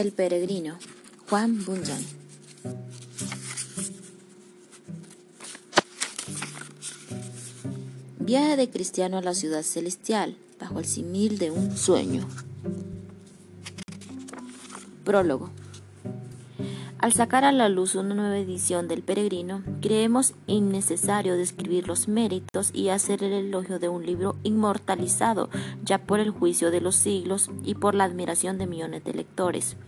El peregrino, Juan Bunyan. Viaje de cristiano a la ciudad celestial, bajo el simil de un sueño. Prólogo. Al sacar a la luz una nueva edición del Peregrino, creemos innecesario describir los méritos y hacer el elogio de un libro inmortalizado ya por el juicio de los siglos y por la admiración de millones de lectores.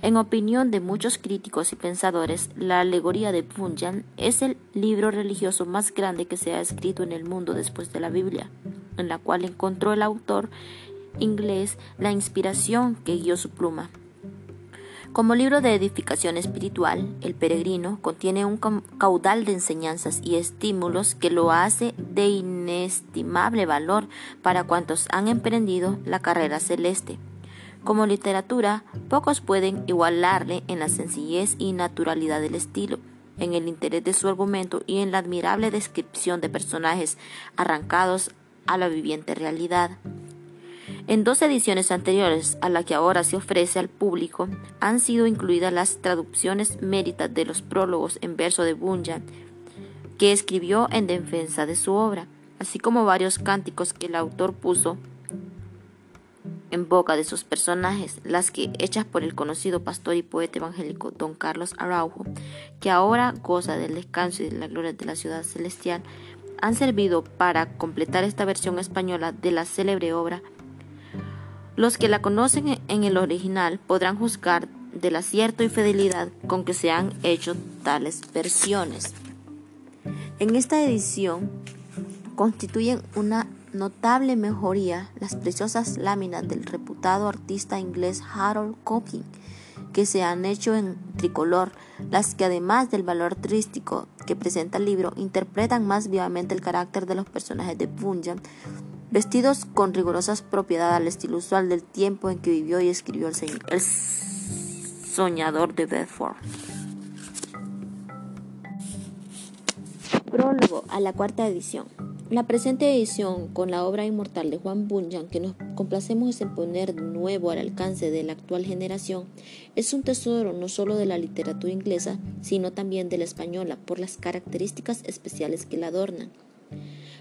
En opinión de muchos críticos y pensadores, la alegoría de Bunyan es el libro religioso más grande que se ha escrito en el mundo después de la Biblia, en la cual encontró el autor inglés la inspiración que guió su pluma. Como libro de edificación espiritual, El Peregrino contiene un caudal de enseñanzas y estímulos que lo hace de inestimable valor para cuantos han emprendido la carrera celeste. Como literatura, pocos pueden igualarle en la sencillez y naturalidad del estilo, en el interés de su argumento y en la admirable descripción de personajes arrancados a la viviente realidad. En dos ediciones anteriores a la que ahora se ofrece al público han sido incluidas las traducciones méritas de los prólogos en verso de Bunyan, que escribió en defensa de su obra, así como varios cánticos que el autor puso en boca de sus personajes, las que, hechas por el conocido pastor y poeta evangélico don Carlos Araujo, que ahora goza del descanso y de la gloria de la ciudad celestial, han servido para completar esta versión española de la célebre obra los que la conocen en el original podrán juzgar del acierto y fidelidad con que se han hecho tales versiones. En esta edición constituyen una notable mejoría las preciosas láminas del reputado artista inglés Harold Coping, que se han hecho en tricolor, las que además del valor artístico que presenta el libro, interpretan más vivamente el carácter de los personajes de Bunyan, vestidos con rigurosas propiedades al estilo usual del tiempo en que vivió y escribió el, el soñador de Bedford. Prólogo a la cuarta edición. La presente edición, con la obra inmortal de Juan Bunyan, que nos complacemos en poner de nuevo al alcance de la actual generación, es un tesoro no solo de la literatura inglesa, sino también de la española, por las características especiales que la adornan.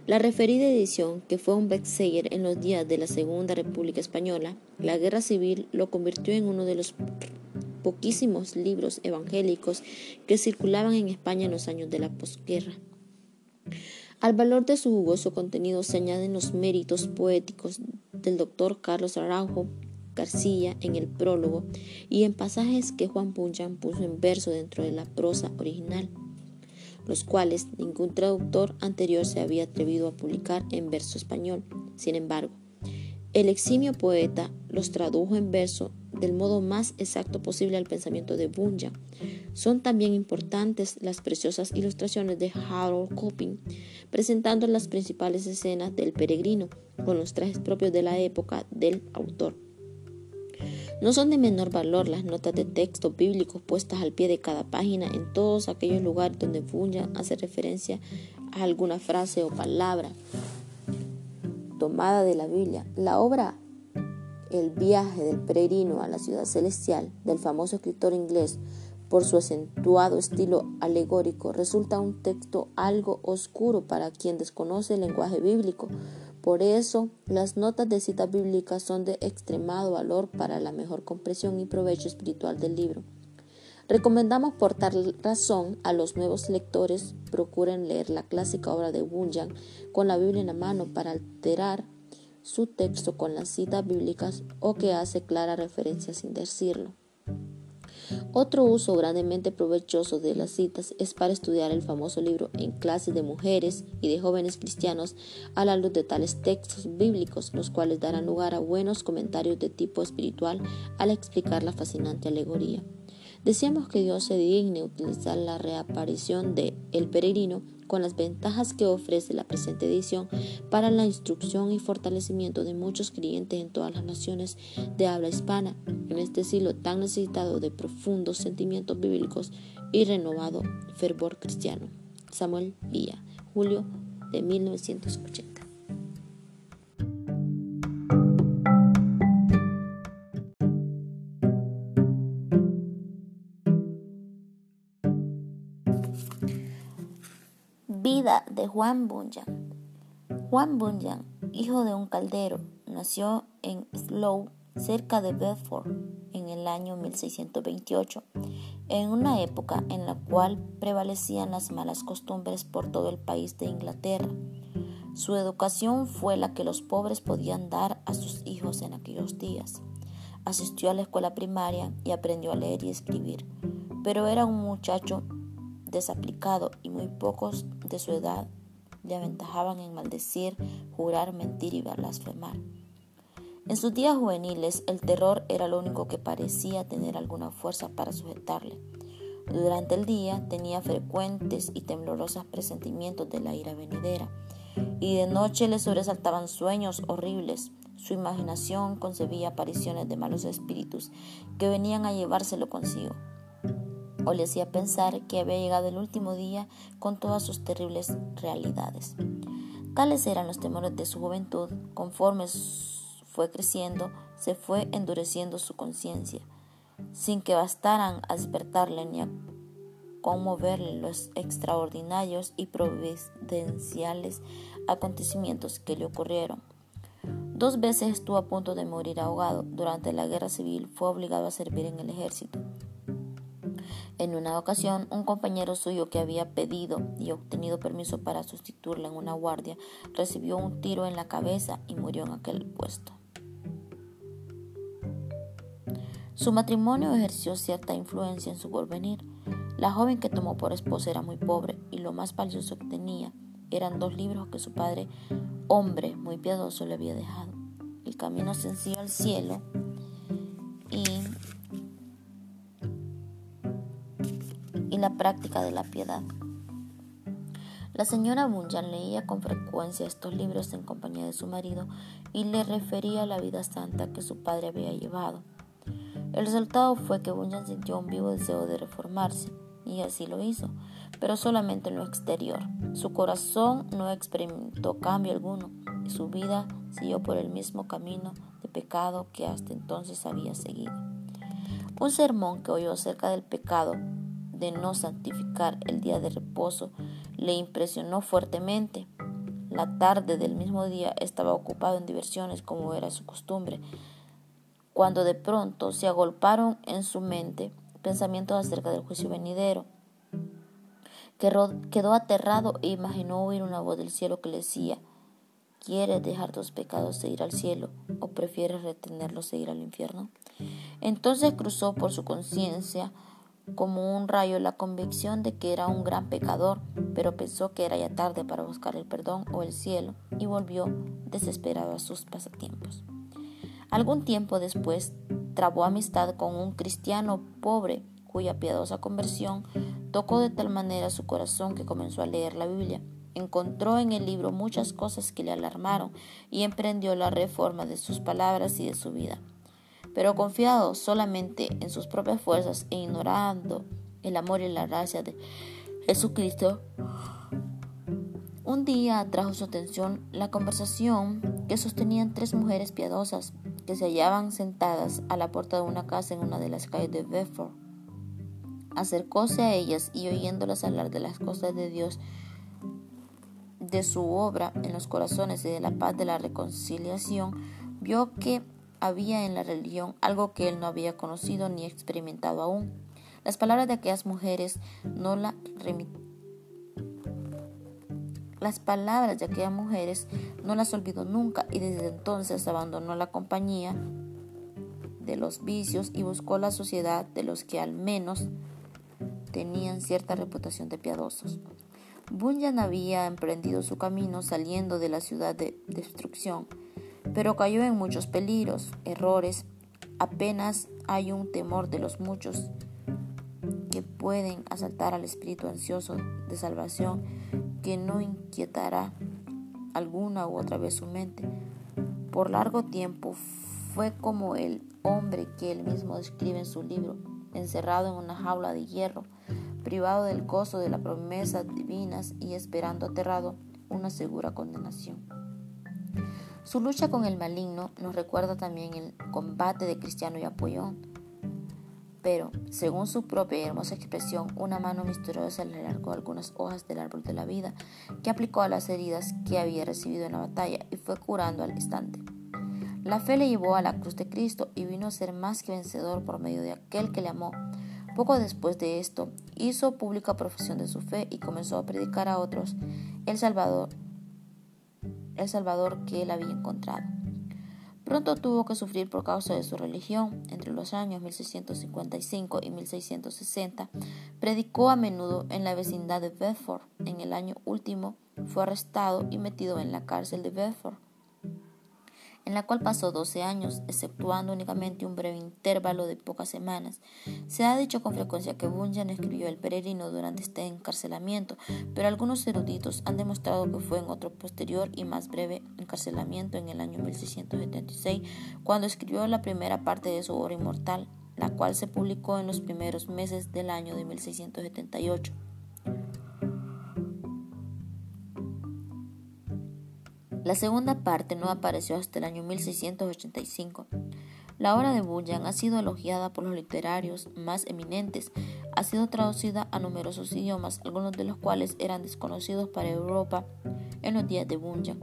La referida edición, que fue un bestseller en los días de la Segunda República Española, la Guerra Civil lo convirtió en uno de los poquísimos libros evangélicos que circulaban en España en los años de la posguerra. Al valor de su jugoso contenido se añaden los méritos poéticos del doctor Carlos Araujo García en el prólogo y en pasajes que Juan Punjan puso en verso dentro de la prosa original los cuales ningún traductor anterior se había atrevido a publicar en verso español. Sin embargo, el eximio poeta los tradujo en verso del modo más exacto posible al pensamiento de Bunyan. Son también importantes las preciosas ilustraciones de Harold Coping, presentando las principales escenas del peregrino, con los trajes propios de la época del autor. No son de menor valor las notas de texto bíblicos puestas al pie de cada página en todos aquellos lugares donde Bunyan hace referencia a alguna frase o palabra tomada de la Biblia. La obra El viaje del peregrino a la ciudad celestial del famoso escritor inglés por su acentuado estilo alegórico resulta un texto algo oscuro para quien desconoce el lenguaje bíblico, por eso, las notas de citas bíblicas son de extremado valor para la mejor comprensión y provecho espiritual del libro. Recomendamos por tal razón a los nuevos lectores procuren leer la clásica obra de Bunyan con la Biblia en la mano para alterar su texto con las citas bíblicas o que hace clara referencia sin decirlo. Otro uso grandemente provechoso de las citas es para estudiar el famoso libro en clases de mujeres y de jóvenes cristianos a la luz de tales textos bíblicos, los cuales darán lugar a buenos comentarios de tipo espiritual al explicar la fascinante alegoría. Decíamos que Dios se digne utilizar la reaparición de El Peregrino con las ventajas que ofrece la presente edición para la instrucción y fortalecimiento de muchos creyentes en todas las naciones de habla hispana, en este siglo tan necesitado de profundos sentimientos bíblicos y renovado fervor cristiano. Samuel Villa, julio de 1980. De Juan Bunyan. Juan Bunyan, hijo de un caldero, nació en Slough, cerca de Bedford, en el año 1628, en una época en la cual prevalecían las malas costumbres por todo el país de Inglaterra. Su educación fue la que los pobres podían dar a sus hijos en aquellos días. Asistió a la escuela primaria y aprendió a leer y escribir, pero era un muchacho desaplicado y muy pocos de su edad le aventajaban en maldecir, jurar, mentir y blasfemar. En sus días juveniles el terror era lo único que parecía tener alguna fuerza para sujetarle. Durante el día tenía frecuentes y temblorosos presentimientos de la ira venidera, y de noche le sobresaltaban sueños horribles. Su imaginación concebía apariciones de malos espíritus que venían a llevárselo consigo o le hacía pensar que había llegado el último día con todas sus terribles realidades. Tales eran los temores de su juventud, conforme fue creciendo, se fue endureciendo su conciencia, sin que bastaran a despertarle ni a conmoverle los extraordinarios y providenciales acontecimientos que le ocurrieron. Dos veces estuvo a punto de morir ahogado. Durante la guerra civil fue obligado a servir en el ejército. En una ocasión, un compañero suyo que había pedido y obtenido permiso para sustituirle en una guardia recibió un tiro en la cabeza y murió en aquel puesto. Su matrimonio ejerció cierta influencia en su porvenir. La joven que tomó por esposa era muy pobre y lo más valioso que tenía eran dos libros que su padre, hombre muy piadoso, le había dejado. El camino sencillo al cielo la práctica de la piedad. La señora Bunyan leía con frecuencia estos libros en compañía de su marido y le refería la vida santa que su padre había llevado. El resultado fue que Bunyan sintió un vivo deseo de reformarse, y así lo hizo, pero solamente en lo exterior. Su corazón no experimentó cambio alguno, y su vida siguió por el mismo camino de pecado que hasta entonces había seguido. Un sermón que oyó acerca del pecado de no santificar el día de reposo le impresionó fuertemente. La tarde del mismo día estaba ocupado en diversiones como era su costumbre, cuando de pronto se agolparon en su mente pensamientos acerca del juicio venidero. Quedó aterrado e imaginó oír una voz del cielo que le decía, ¿Quieres dejar tus pecados e ir al cielo o prefieres retenerlos e ir al infierno? Entonces cruzó por su conciencia como un rayo la convicción de que era un gran pecador, pero pensó que era ya tarde para buscar el perdón o el cielo y volvió desesperado a sus pasatiempos. Algún tiempo después trabó amistad con un cristiano pobre cuya piadosa conversión tocó de tal manera su corazón que comenzó a leer la Biblia. Encontró en el libro muchas cosas que le alarmaron y emprendió la reforma de sus palabras y de su vida pero confiado solamente en sus propias fuerzas e ignorando el amor y la gracia de Jesucristo, un día atrajo su atención la conversación que sostenían tres mujeres piadosas que se hallaban sentadas a la puerta de una casa en una de las calles de Bedford. Acercóse a ellas y oyéndolas hablar de las cosas de Dios, de su obra en los corazones y de la paz de la reconciliación, vio que había en la religión algo que él no había conocido ni experimentado aún. Las palabras de aquellas mujeres no la las las olvidó nunca y desde entonces abandonó la compañía de los vicios y buscó la sociedad de los que al menos tenían cierta reputación de piadosos. Bunyan había emprendido su camino saliendo de la ciudad de destrucción pero cayó en muchos peligros, errores. Apenas hay un temor de los muchos que pueden asaltar al espíritu ansioso de salvación que no inquietará alguna u otra vez su mente. Por largo tiempo fue como el hombre que él mismo describe en su libro, encerrado en una jaula de hierro, privado del gozo de las promesas divinas y esperando aterrado una segura condenación. Su lucha con el maligno nos recuerda también el combate de Cristiano y Apollón. pero, según su propia y hermosa expresión, una mano misteriosa le alargó algunas hojas del árbol de la vida que aplicó a las heridas que había recibido en la batalla y fue curando al instante. La fe le llevó a la cruz de Cristo y vino a ser más que vencedor por medio de aquel que le amó. Poco después de esto, hizo pública profesión de su fe y comenzó a predicar a otros el Salvador, el Salvador que él había encontrado. Pronto tuvo que sufrir por causa de su religión. Entre los años 1655 y 1660 predicó a menudo en la vecindad de Bedford. En el año último fue arrestado y metido en la cárcel de Bedford en la cual pasó 12 años, exceptuando únicamente un breve intervalo de pocas semanas. Se ha dicho con frecuencia que Bunyan escribió El peregrino durante este encarcelamiento, pero algunos eruditos han demostrado que fue en otro posterior y más breve encarcelamiento en el año 1676, cuando escribió la primera parte de su obra inmortal, la cual se publicó en los primeros meses del año de 1678. La segunda parte no apareció hasta el año 1685. La obra de Bunyan ha sido elogiada por los literarios más eminentes, ha sido traducida a numerosos idiomas, algunos de los cuales eran desconocidos para Europa en los días de Bunyan.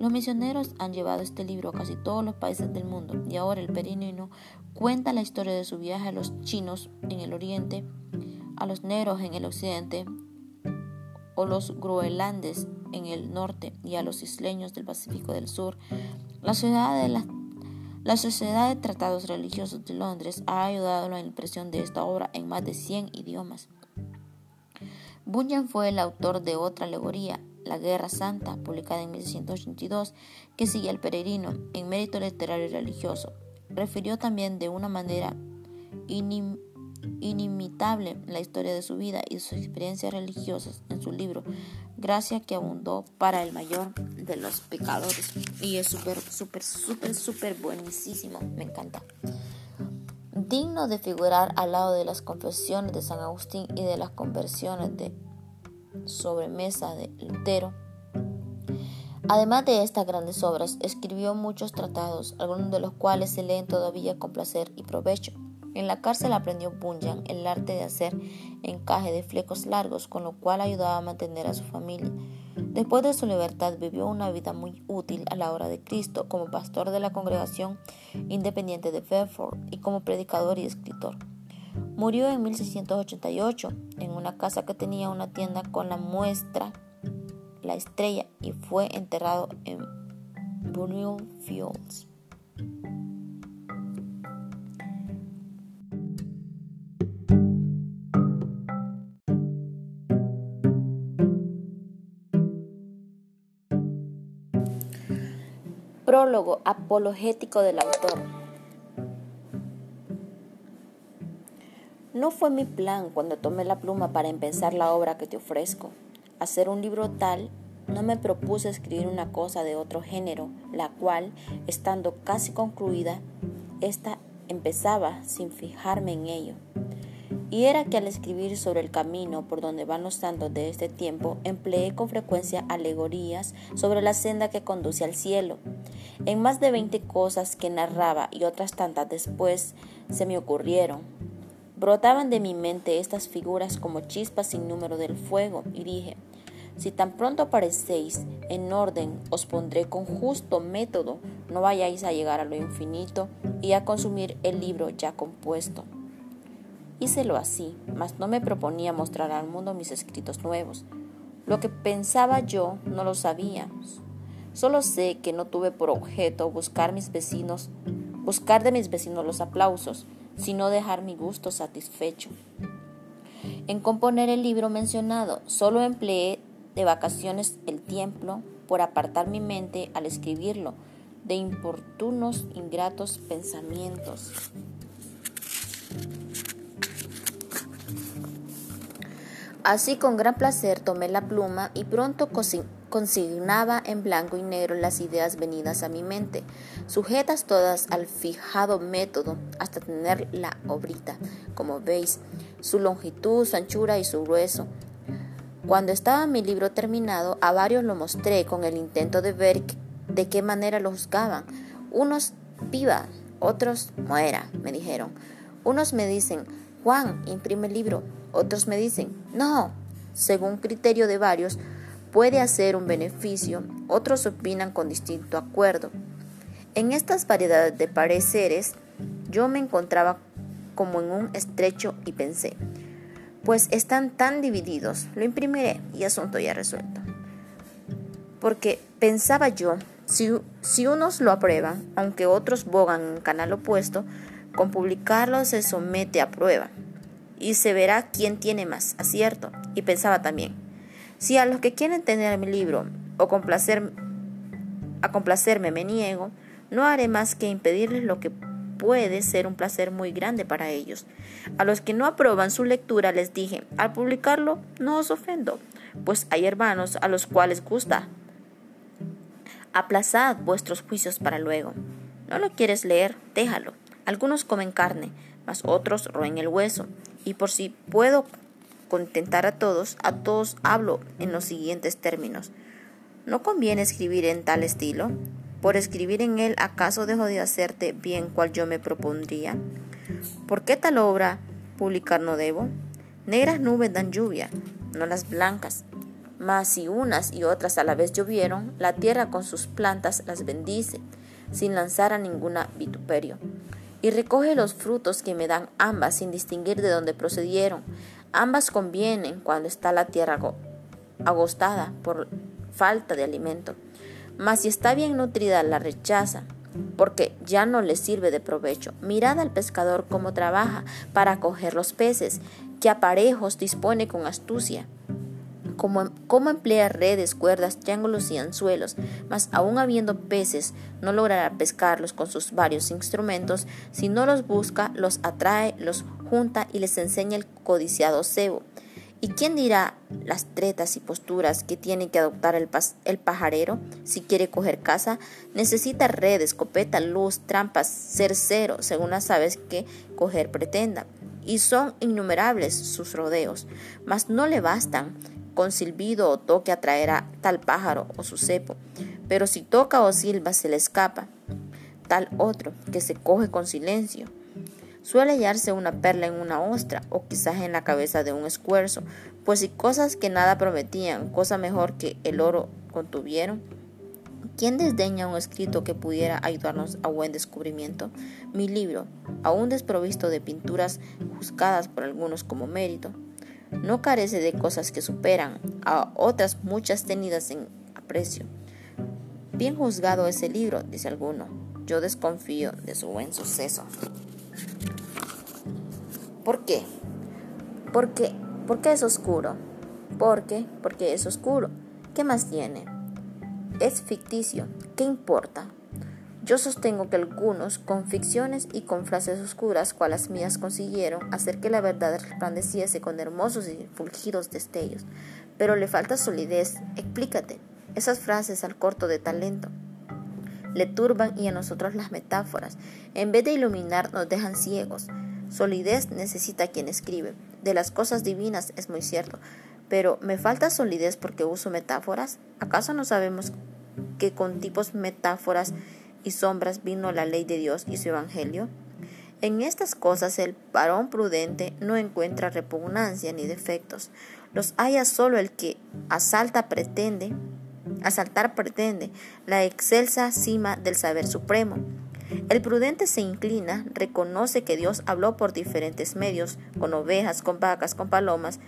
Los misioneros han llevado este libro a casi todos los países del mundo y ahora el peregrino cuenta la historia de su viaje a los chinos en el oriente, a los negros en el occidente o los groenlandes en el norte y a los isleños del Pacífico del Sur. La Sociedad de, Sociedad de Tratados Religiosos de Londres ha ayudado a la impresión de esta obra en más de 100 idiomas. Bunyan fue el autor de otra alegoría, La Guerra Santa, publicada en 1682, que sigue al peregrino en mérito literario y religioso. Refirió también de una manera inimitable la historia de su vida y sus experiencias religiosas en su libro gracia que abundó para el mayor de los pecadores. Y es súper, súper, súper, súper buenísimo. Me encanta. Digno de figurar al lado de las confesiones de San Agustín y de las conversiones de sobremesa de Lutero. Además de estas grandes obras, escribió muchos tratados, algunos de los cuales se leen todavía con placer y provecho. En la cárcel aprendió Bunyan el arte de hacer encaje de flecos largos, con lo cual ayudaba a mantener a su familia. Después de su libertad vivió una vida muy útil a la obra de Cristo como pastor de la congregación independiente de Bedford y como predicador y escritor. Murió en 1688 en una casa que tenía una tienda con la muestra La Estrella y fue enterrado en Fields. Prólogo apologético del autor. No fue mi plan cuando tomé la pluma para empezar la obra que te ofrezco. Hacer un libro tal, no me propuse escribir una cosa de otro género, la cual, estando casi concluida, ésta empezaba sin fijarme en ello. Y era que al escribir sobre el camino por donde van los santos de este tiempo, empleé con frecuencia alegorías sobre la senda que conduce al cielo. En más de veinte cosas que narraba y otras tantas después se me ocurrieron. Brotaban de mi mente estas figuras como chispas sin número del fuego, y dije, si tan pronto aparecéis en orden, os pondré con justo método, no vayáis a llegar a lo infinito y a consumir el libro ya compuesto. Hícelo así, mas no me proponía mostrar al mundo mis escritos nuevos. Lo que pensaba yo no lo sabía. Solo sé que no tuve por objeto buscar mis vecinos, buscar de mis vecinos los aplausos, sino dejar mi gusto satisfecho. En componer el libro mencionado, solo empleé de vacaciones el tiempo por apartar mi mente al escribirlo de importunos, ingratos pensamientos. Así con gran placer tomé la pluma y pronto consignaba en blanco y negro las ideas venidas a mi mente, sujetas todas al fijado método hasta tener la obrita, como veis, su longitud, su anchura y su grueso. Cuando estaba mi libro terminado, a varios lo mostré con el intento de ver de qué manera lo juzgaban. Unos viva, otros muera, me dijeron. Unos me dicen, Juan, imprime el libro. Otros me dicen, no. Según criterio de varios, puede hacer un beneficio. Otros opinan con distinto acuerdo. En estas variedades de pareceres, yo me encontraba como en un estrecho y pensé, pues están tan divididos, lo imprimiré y asunto ya resuelto. Porque pensaba yo, si, si unos lo aprueban, aunque otros bogan en canal opuesto, con publicarlo se somete a prueba y se verá quién tiene más acierto. Y pensaba también, si a los que quieren tener mi libro o complacer, a complacerme me niego, no haré más que impedirles lo que puede ser un placer muy grande para ellos. A los que no aprueban su lectura les dije, al publicarlo no os ofendo, pues hay hermanos a los cuales gusta. Aplazad vuestros juicios para luego. ¿No lo quieres leer? Déjalo. Algunos comen carne, mas otros roen el hueso. Y por si puedo contentar a todos, a todos hablo en los siguientes términos. ¿No conviene escribir en tal estilo? Por escribir en él, ¿acaso dejo de hacerte bien cual yo me propondría? ¿Por qué tal obra publicar no debo? Negras nubes dan lluvia, no las blancas. Mas si unas y otras a la vez llovieron, la tierra con sus plantas las bendice, sin lanzar a ninguna vituperio. Y recoge los frutos que me dan ambas, sin distinguir de dónde procedieron. Ambas convienen cuando está la tierra agostada por falta de alimento. Mas si está bien nutrida, la rechaza, porque ya no le sirve de provecho. Mirad al pescador cómo trabaja para coger los peces, que aparejos dispone con astucia. Cómo, cómo emplea redes, cuerdas, triángulos y anzuelos, mas aun habiendo peces, no logrará pescarlos con sus varios instrumentos. Si no los busca, los atrae, los junta y les enseña el codiciado cebo. ¿Y quién dirá las tretas y posturas que tiene que adoptar el, el, pajarero si quiere coger caza? Necesita red, escopeta, luz, trampas, cercero, según las aves que coger pretenda. Y son innumerables sus rodeos, mas no le bastan con silbido o toque atraer a tal pájaro o su cepo. Pero si toca o silba se le escapa tal otro que se coge con silencio Suele hallarse una perla en una ostra o quizás en la cabeza de un escuerzo, pues si cosas que nada prometían, cosa mejor que el oro contuvieron. ¿Quién desdeña un escrito que pudiera ayudarnos a buen descubrimiento? Mi libro, aún desprovisto de pinturas juzgadas por algunos como mérito, no carece de cosas que superan a otras muchas tenidas en aprecio. Bien juzgado ese libro, dice alguno. Yo desconfío de su buen suceso. ¿Por qué? ¿Por qué? ¿Por qué es oscuro? ¿Por qué? Porque es oscuro. ¿Qué más tiene? Es ficticio. ¿Qué importa? Yo sostengo que algunos, con ficciones y con frases oscuras, cual las mías consiguieron hacer que la verdad resplandeciese con hermosos y fulgidos destellos. Pero le falta solidez. Explícate. Esas frases al corto de talento le turban y a nosotros las metáforas. En vez de iluminar, nos dejan ciegos. Solidez necesita quien escribe. De las cosas divinas es muy cierto. Pero ¿me falta solidez porque uso metáforas? ¿Acaso no sabemos que con tipos metáforas y sombras vino la ley de Dios y su evangelio? En estas cosas el varón prudente no encuentra repugnancia ni defectos. Los haya solo el que asalta pretende, asaltar pretende la excelsa cima del saber supremo. El prudente se inclina, reconoce que Dios habló por diferentes medios, con ovejas, con vacas, con palomas,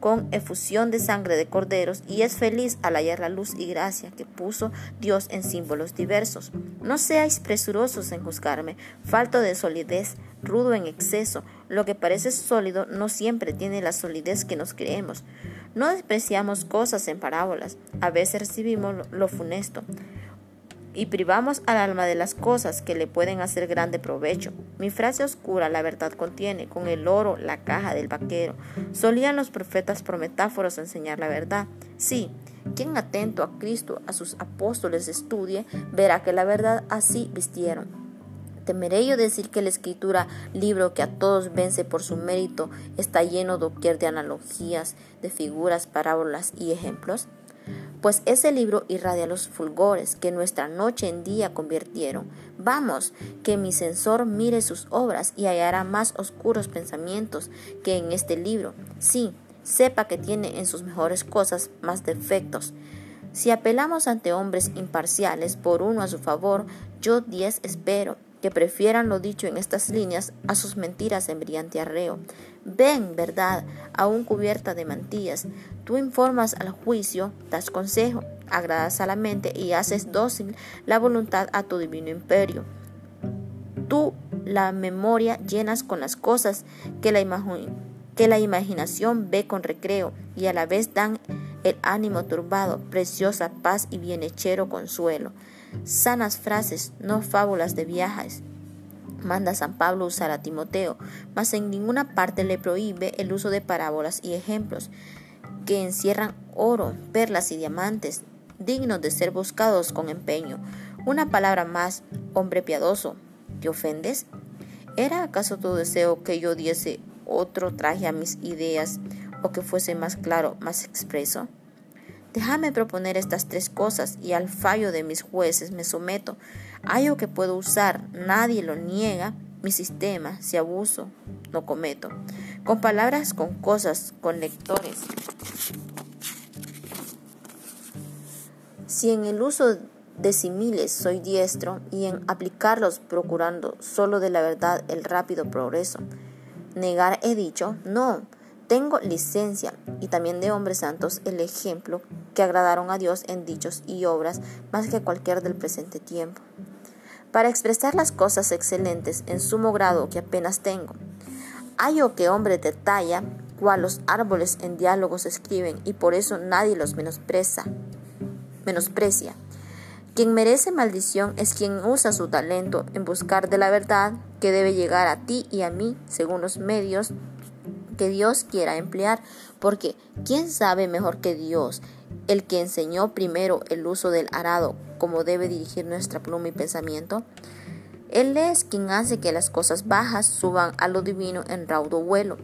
con efusión de sangre de corderos, y es feliz al hallar la luz y gracia que puso Dios en símbolos diversos. No seáis presurosos en juzgarme, falto de solidez, rudo en exceso. Lo que parece sólido no siempre tiene la solidez que nos creemos. No despreciamos cosas en parábolas, a veces recibimos lo funesto y privamos al alma de las cosas que le pueden hacer grande provecho. Mi frase oscura la verdad contiene, con el oro la caja del vaquero. Solían los profetas por metáforos enseñar la verdad. Sí, quien atento a Cristo, a sus apóstoles estudie, verá que la verdad así vistieron. ¿Temeré yo decir que la escritura, libro que a todos vence por su mérito, está lleno doquier de analogías, de figuras, parábolas y ejemplos? Pues ese libro irradia los fulgores que nuestra noche en día convirtieron. Vamos, que mi censor mire sus obras y hallará más oscuros pensamientos que en este libro. Sí, sepa que tiene en sus mejores cosas más defectos. Si apelamos ante hombres imparciales por uno a su favor, yo diez espero que prefieran lo dicho en estas líneas a sus mentiras en brillante arreo. Ven, verdad, aún cubierta de mantillas. Tú informas al juicio, das consejo, agradas a la mente y haces dócil la voluntad a tu divino imperio. Tú la memoria llenas con las cosas que la, que la imaginación ve con recreo y a la vez dan el ánimo turbado, preciosa paz y bienhechero consuelo. Sanas frases, no fábulas de viajes. Manda San Pablo usar a Timoteo, mas en ninguna parte le prohíbe el uso de parábolas y ejemplos que encierran oro, perlas y diamantes, dignos de ser buscados con empeño. Una palabra más, hombre piadoso, ¿te ofendes? ¿Era acaso tu deseo que yo diese otro traje a mis ideas o que fuese más claro, más expreso? Déjame proponer estas tres cosas y al fallo de mis jueces me someto. Hay que puedo usar, nadie lo niega, mi sistema, si abuso, no cometo. Con palabras, con cosas, con lectores. Si en el uso de similes soy diestro y en aplicarlos procurando solo de la verdad el rápido progreso. Negar he dicho, no, tengo licencia y también de hombres santos el ejemplo que agradaron a Dios en dichos y obras más que cualquier del presente tiempo. Para expresar las cosas excelentes en sumo grado que apenas tengo, hallo que hombre de talla, cual los árboles en diálogos escriben y por eso nadie los menosprecia. menosprecia. Quien merece maldición es quien usa su talento en buscar de la verdad que debe llegar a ti y a mí según los medios que Dios quiera emplear, porque ¿quién sabe mejor que Dios, el que enseñó primero el uso del arado, como debe dirigir nuestra pluma y pensamiento? Él es quien hace que las cosas bajas suban a lo divino en raudo vuelo.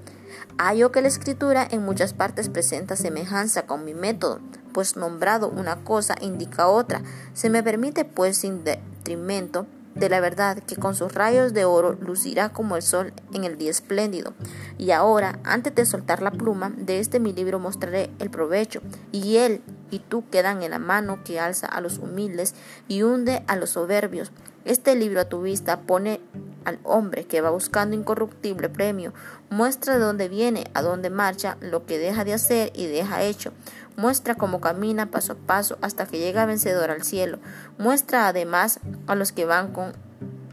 Hallo que la escritura en muchas partes presenta semejanza con mi método, pues nombrado una cosa indica otra. Se me permite pues sin detrimento de la verdad que con sus rayos de oro lucirá como el sol en el día espléndido. Y ahora, antes de soltar la pluma, de este mi libro mostraré el provecho, y él y tú quedan en la mano que alza a los humildes y hunde a los soberbios. Este libro a tu vista pone al hombre que va buscando incorruptible premio, muestra de dónde viene, a dónde marcha, lo que deja de hacer y deja hecho, muestra cómo camina paso a paso hasta que llega vencedor al cielo, muestra además a los que van con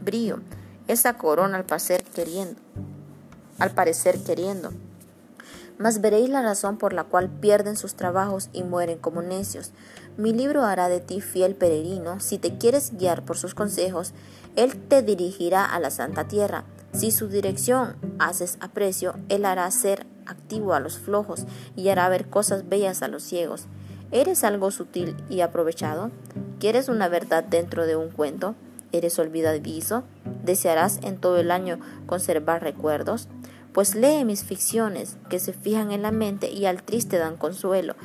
brío esa corona al parecer queriendo, al parecer queriendo. Mas veréis la razón por la cual pierden sus trabajos y mueren como necios. Mi libro hará de ti fiel peregrino. Si te quieres guiar por sus consejos, él te dirigirá a la santa tierra. Si su dirección haces aprecio, él hará ser activo a los flojos y hará ver cosas bellas a los ciegos. ¿Eres algo sutil y aprovechado? ¿Quieres una verdad dentro de un cuento? ¿Eres olvidadizo? ¿Desearás en todo el año conservar recuerdos? Pues lee mis ficciones, que se fijan en la mente y al triste dan consuelo.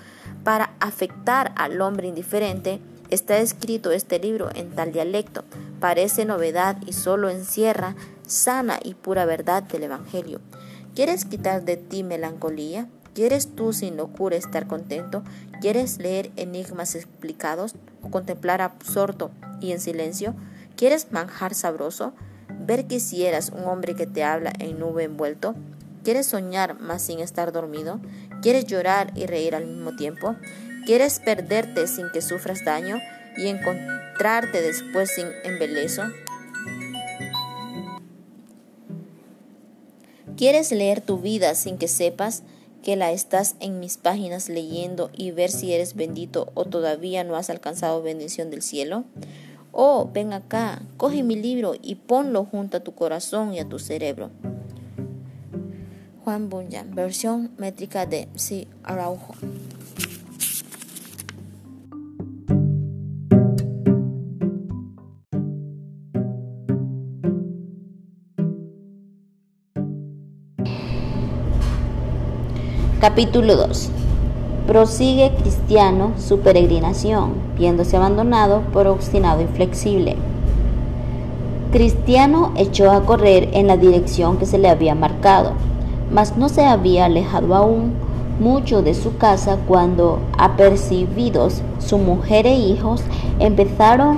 Para afectar al hombre indiferente, está escrito este libro en tal dialecto. Parece novedad y solo encierra sana y pura verdad del Evangelio. ¿Quieres quitar de ti melancolía? ¿Quieres tú sin locura estar contento? ¿Quieres leer enigmas explicados o contemplar absorto y en silencio? ¿Quieres manjar sabroso? ¿Ver quisieras un hombre que te habla en nube envuelto? ¿Quieres soñar más sin estar dormido? ¿Quieres llorar y reír al mismo tiempo? ¿Quieres perderte sin que sufras daño y encontrarte después sin embelezo? ¿Quieres leer tu vida sin que sepas que la estás en mis páginas leyendo y ver si eres bendito o todavía no has alcanzado bendición del cielo? Oh, ven acá, coge mi libro y ponlo junto a tu corazón y a tu cerebro. Juan Bunyan, versión métrica de C. Araujo. Capítulo 2 Prosigue Cristiano su peregrinación, viéndose abandonado por obstinado inflexible. Cristiano echó a correr en la dirección que se le había marcado, mas no se había alejado aún mucho de su casa cuando, apercibidos su mujer e hijos, empezaron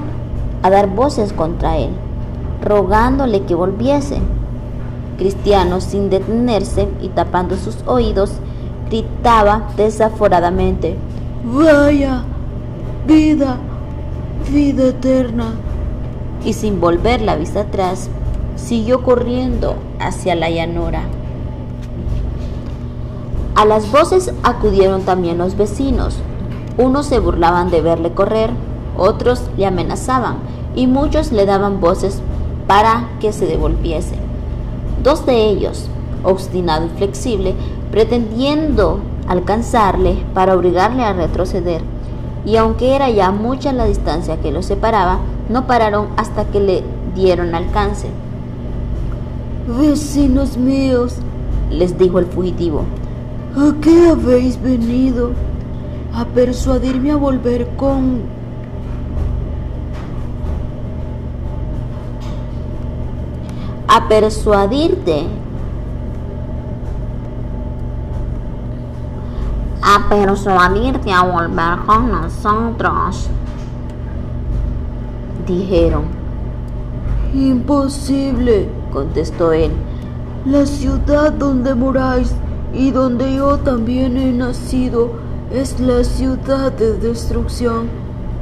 a dar voces contra él, rogándole que volviese. Cristiano, sin detenerse y tapando sus oídos, gritaba desaforadamente, Vaya, vida, vida eterna. Y sin volver la vista atrás, siguió corriendo hacia la llanura. A las voces acudieron también los vecinos. Unos se burlaban de verle correr, otros le amenazaban y muchos le daban voces para que se devolviese. Dos de ellos, obstinado y flexible, pretendiendo alcanzarle para obligarle a retroceder, y aunque era ya mucha la distancia que los separaba, no pararon hasta que le dieron alcance. Vecinos míos, les dijo el fugitivo, ¿a qué habéis venido? A persuadirme a volver con a persuadirte, a persuadirte a volver con nosotros. Dijeron. Imposible, contestó él. La ciudad donde moráis y donde yo también he nacido es la ciudad de destrucción.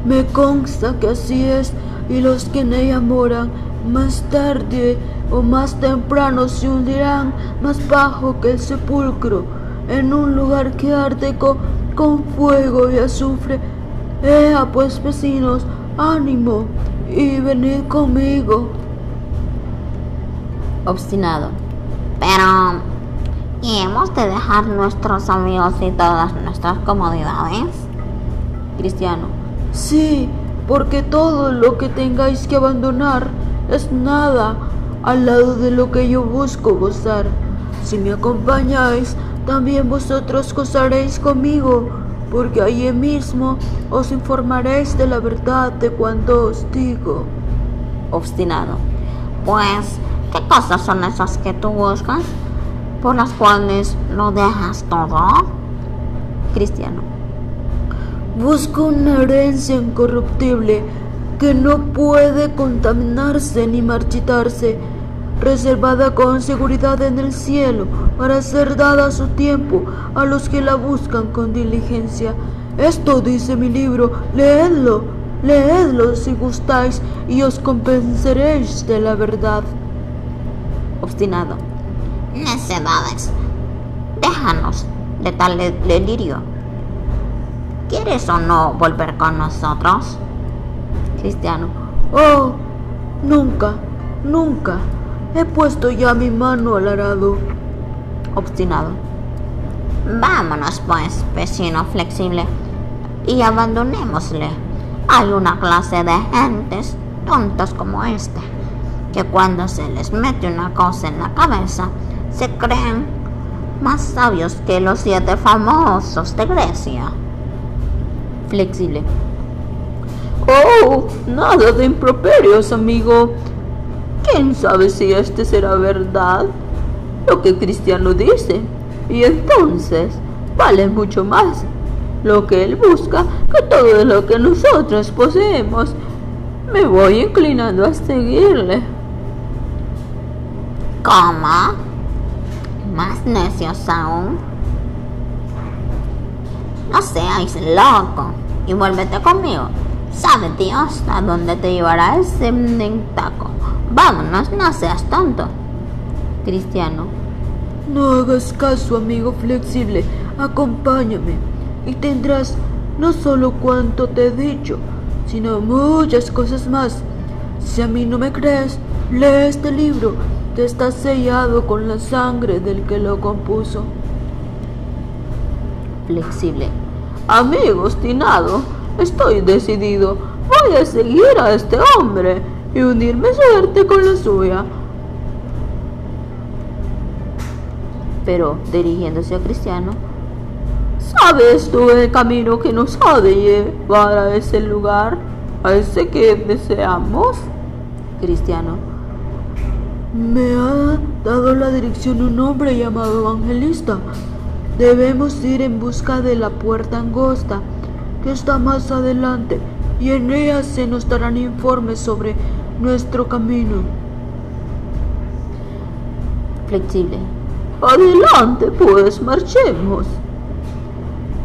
Me consta que así es y los que en ella moran más tarde o más temprano se hundirán más bajo que el sepulcro, en un lugar que arde con, fuego y azufre. Ea pues vecinos, ánimo y venid conmigo. Obstinado. Pero, ¿y hemos de dejar nuestros amigos y todas nuestras comodidades? Cristiano. Sí, porque todo lo que tengáis que abandonar es nada al lado de lo que yo busco gozar. Si me acompañáis, también vosotros gozaréis conmigo, porque allí mismo os informaréis de la verdad de cuanto os digo. Obstinado. Pues, ¿qué cosas son esas que tú buscas? Por las cuales lo dejas todo. Cristiano. Busco una herencia incorruptible que no puede contaminarse ni marchitarse, reservada con seguridad en el cielo para ser dada a su tiempo a los que la buscan con diligencia. Esto dice mi libro, leedlo, leedlo si gustáis y os compensaréis de la verdad. Obstinado. Necedades. Déjanos de tal delirio. ¿Quieres o no volver con nosotros? Cristiano. Oh, nunca, nunca. He puesto ya mi mano al arado. Obstinado. Vámonos pues, vecino flexible, y abandonémosle. Hay una clase de gentes tontas como este, que cuando se les mete una cosa en la cabeza, se creen más sabios que los siete famosos de Grecia. Flexible. Oh, nada de improperios, amigo. ¿Quién sabe si este será verdad? Lo que Cristiano dice. Y entonces vale mucho más lo que él busca que todo lo que nosotros poseemos. Me voy inclinando a seguirle. ¿Cómo? ¿Más necios aún? No seáis loco y vuélvete conmigo. Sabe Dios a dónde te llevará ese taco. Vámonos, no seas tonto. Cristiano. No hagas caso, amigo flexible. Acompáñame y tendrás no solo cuanto te he dicho, sino muchas cosas más. Si a mí no me crees, lee este libro que está sellado con la sangre del que lo compuso. Flexible. Amigo obstinado, Estoy decidido. Voy a seguir a este hombre y unirme suerte con la suya. Pero dirigiéndose a Cristiano, ¿Sabes tú el camino que nos ha de llevar a ese lugar, a ese que deseamos? Cristiano. Me ha dado la dirección un hombre llamado evangelista. Debemos ir en busca de la puerta angosta está más adelante y en ella se nos darán informes sobre nuestro camino. Flexible. Adelante, pues, marchemos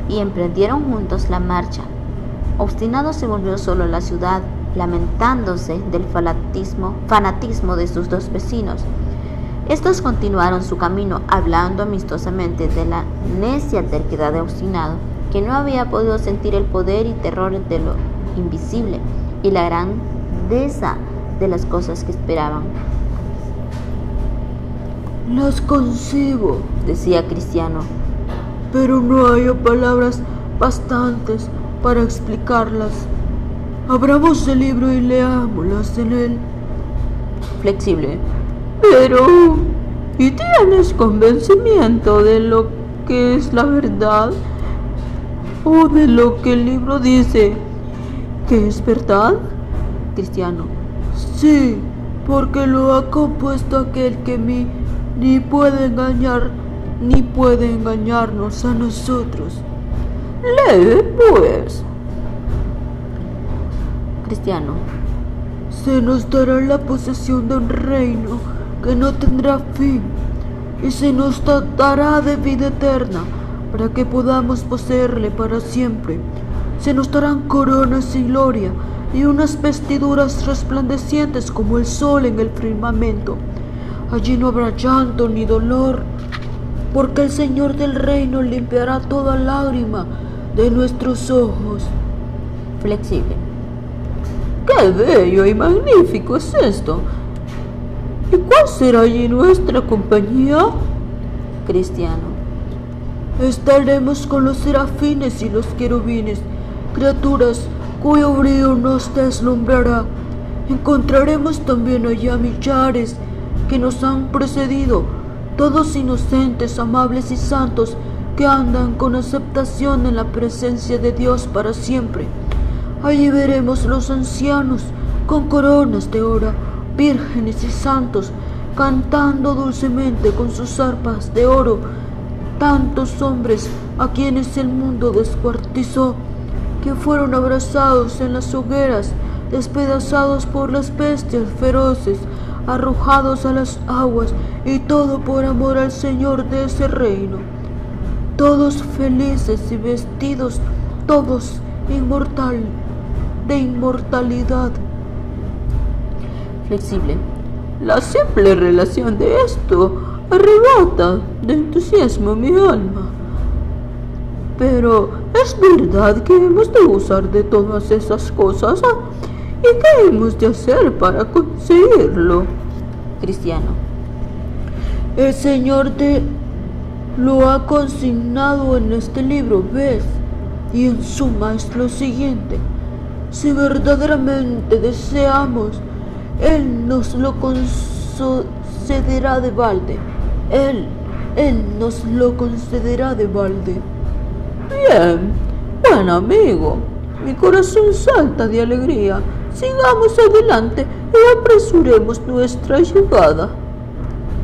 y emprendieron juntos la marcha. Obstinado se volvió solo a la ciudad, lamentándose del fanatismo, fanatismo de sus dos vecinos. Estos continuaron su camino hablando amistosamente de la necia terquedad de Obstinado, que no había podido sentir el poder y terror de lo invisible y la grandeza de las cosas que esperaban. Las concibo, decía Cristiano, pero no hay palabras bastantes para explicarlas. Abramos el libro y leámoslas en él. Flexible. Pero, ¿y tienes convencimiento de lo que es la verdad? ¿O de lo que el libro dice que es verdad? Cristiano. Sí, porque lo ha compuesto aquel que mí ni puede engañar ni puede engañarnos a nosotros. Lee, pues. Cristiano. Se nos dará la posesión de un reino que no tendrá fin y se nos dará de vida eterna para que podamos poseerle para siempre. Se nos darán coronas y gloria y unas vestiduras resplandecientes como el sol en el firmamento. Allí no habrá llanto ni dolor porque el Señor del reino limpiará toda lágrima de nuestros ojos. Flexible. ¡Qué bello y magnífico es esto! ¿Y cuál será allí nuestra compañía? Cristiano. Estaremos con los serafines y los querubines, criaturas cuyo brillo nos deslumbrará. Encontraremos también allá millares que nos han precedido todos inocentes, amables y santos que andan con aceptación en la presencia de Dios para siempre. Allí veremos los ancianos con coronas de oro, vírgenes y santos, cantando dulcemente con sus arpas de oro, tantos hombres a quienes el mundo descuartizó, que fueron abrazados en las hogueras, despedazados por las bestias feroces, arrojados a las aguas, y todo por amor al Señor de ese reino. Todos felices y vestidos, todos inmortal, de inmortalidad. Flexible. La simple relación de esto arrebata de entusiasmo mi alma. Pero es verdad que hemos de usar de todas esas cosas. ¿ah? ¿Y qué hemos de hacer para conseguirlo? Cristiano. El Señor te lo ha consignado en este libro, ¿ves? Y en suma es lo siguiente. Si verdaderamente deseamos, Él nos lo concederá de balde. Él, Él nos lo concederá de balde. Bien, buen amigo. Mi corazón salta de alegría Sigamos adelante y apresuremos nuestra llegada.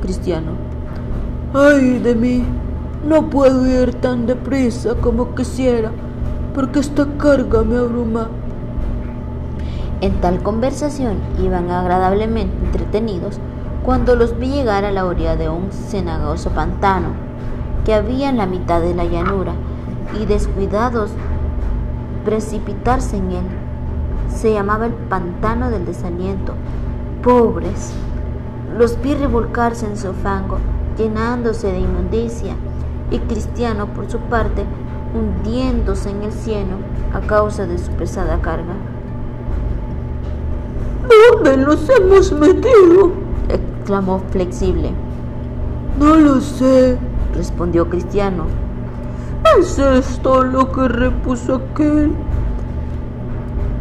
Cristiano. Ay de mí, no puedo ir tan deprisa como quisiera, porque esta carga me abruma. En tal conversación iban agradablemente entretenidos cuando los vi llegar a la orilla de un cenagoso pantano que había en la mitad de la llanura y descuidados precipitarse en él se llamaba el pantano del desaliento. Pobres, los vi revolcarse en su fango, llenándose de inmundicia, y Cristiano, por su parte, hundiéndose en el cieno a causa de su pesada carga. ¿Dónde nos hemos metido? exclamó Flexible. No lo sé, respondió Cristiano. ¿Es esto lo que repuso aquel?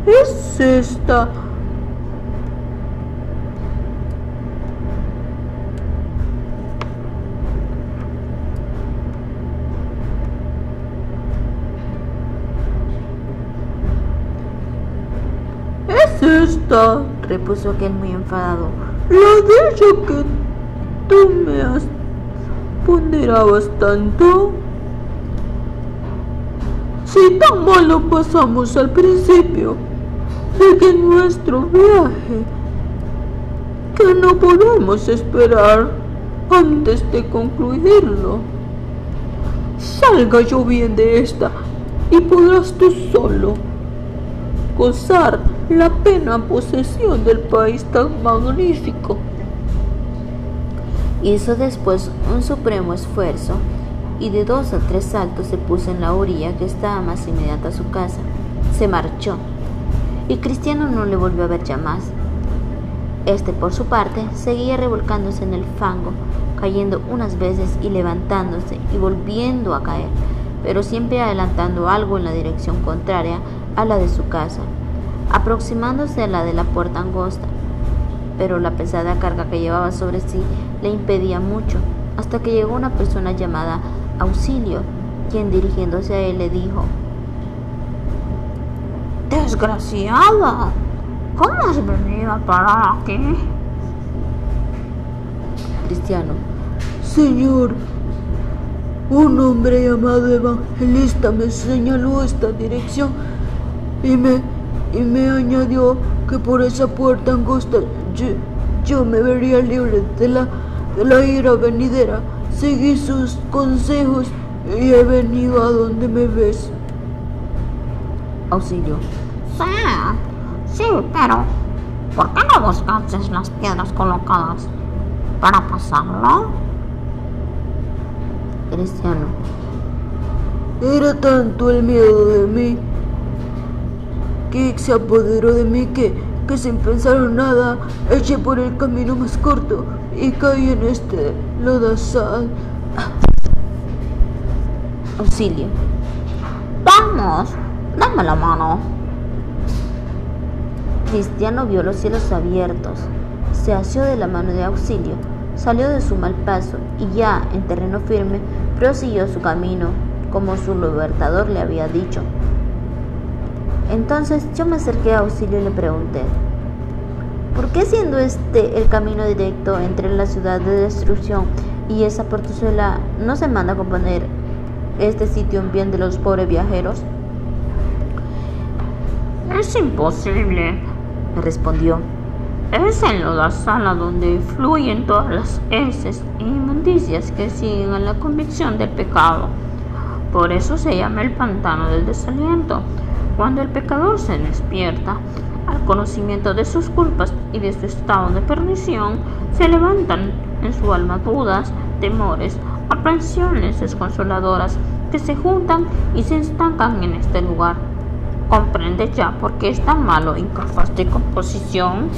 ¿Es esta? ¿Es esta? repuso aquel muy enfadado la dicha que tú me has ponderabas tanto. Si tan mal lo pasamos al principio de nuestro viaje, que no podemos esperar antes de concluirlo. Salga yo bien de esta y podrás tú solo gozar la pena posesión del país tan magnífico. Hizo después un supremo esfuerzo y de dos a tres saltos se puso en la orilla que estaba más inmediata a su casa. Se marchó y Cristiano no le volvió a ver ya más. Este, por su parte, seguía revolcándose en el fango, cayendo unas veces y levantándose y volviendo a caer, pero siempre adelantando algo en la dirección contraria a la de su casa, aproximándose a la de la puerta angosta. Pero la pesada carga que llevaba sobre sí le impedía mucho, hasta que llegó una persona llamada Auxilio, quien dirigiéndose a él le dijo, Desgraciada, ¿cómo has venido a parar aquí? Cristiano, Señor, un hombre llamado evangelista me señaló esta dirección y me, y me añadió que por esa puerta angosta yo, yo me vería libre de la, de la ira venidera. Seguí sus consejos y he venido a donde me ves. auxilio. Sí, sí, pero ¿por qué no buscaste las piedras colocadas para pasarlo? Cristiano, Era tanto el miedo de mí que se apoderó de mí que, que sin pensar en nada eché por el camino más corto y caí en este lodazal. auxilio. Vamos, dame la mano. Cristiano vio los cielos abiertos, se asió de la mano de auxilio, salió de su mal paso y ya en terreno firme prosiguió su camino, como su libertador le había dicho. Entonces yo me acerqué a auxilio y le pregunté, ¿por qué siendo este el camino directo entre la ciudad de destrucción y esa portezuela no se manda a componer este sitio en bien de los pobres viajeros? Es imposible, Me respondió, Es en la sala donde fluyen todas las heces e inmundicias que siguen a la convicción del pecado. Por eso se llama el pantano del desaliento. Cuando el pecador se despierta al conocimiento de sus culpas y de su estado de perdición, se levantan en su alma dudas, temores, aprensiones desconsoladoras que se juntan y se estancan en este lugar. ¿Comprende ya por qué es tan malo, incapaz de composición?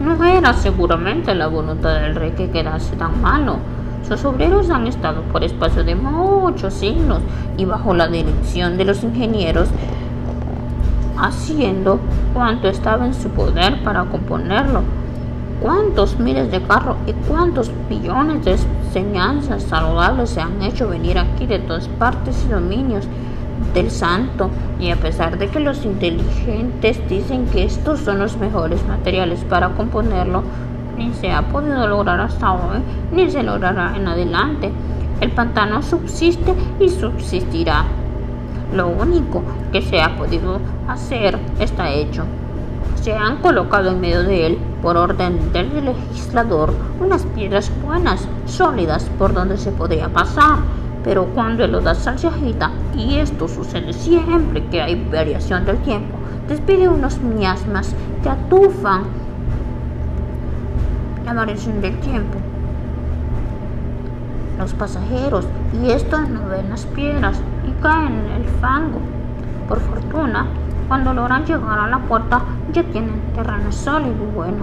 No era seguramente la voluntad del rey que quedase tan malo. Sus obreros han estado por espacio de muchos siglos y bajo la dirección de los ingenieros haciendo cuanto estaba en su poder para componerlo. Cuántos miles de carros y cuántos billones de enseñanzas saludables se han hecho venir aquí de todas partes y dominios del santo y a pesar de que los inteligentes dicen que estos son los mejores materiales para componerlo, ni se ha podido lograr hasta hoy, ni se logrará en adelante. El pantano subsiste y subsistirá. Lo único que se ha podido hacer está hecho. Se han colocado en medio de él, por orden del legislador, unas piedras buenas, sólidas, por donde se podía pasar. Pero cuando el lodazal se agita, y esto sucede siempre que hay variación del tiempo, despide unos miasmas que atufan la variación del tiempo. Los pasajeros, y estos no ven las piedras y caen en el fango. Por fortuna, cuando logran llegar a la puerta, ya tienen terreno sólido y bueno.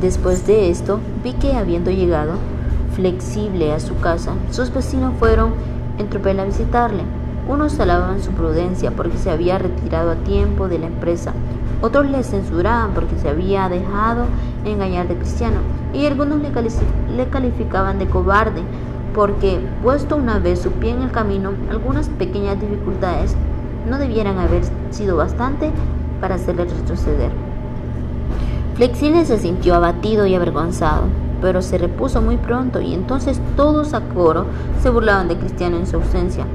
Después de esto, vi que habiendo llegado flexible a su casa, sus vecinos fueron en tropel a visitarle. Unos alababan su prudencia porque se había retirado a tiempo de la empresa, otros le censuraban porque se había dejado engañar de cristiano, y algunos le, calificaban de cobarde porque, puesto una vez su pie en el camino, algunas pequeñas dificultades no debieran haber sido bastante para hacerle retroceder. Flexible se sintió abatido y avergonzado, pero se repuso muy pronto y entonces todos a coro se burlaban de Cristiano en su ausencia.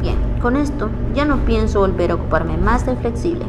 Bien, con esto ya no pienso volver a ocuparme más de Flexible.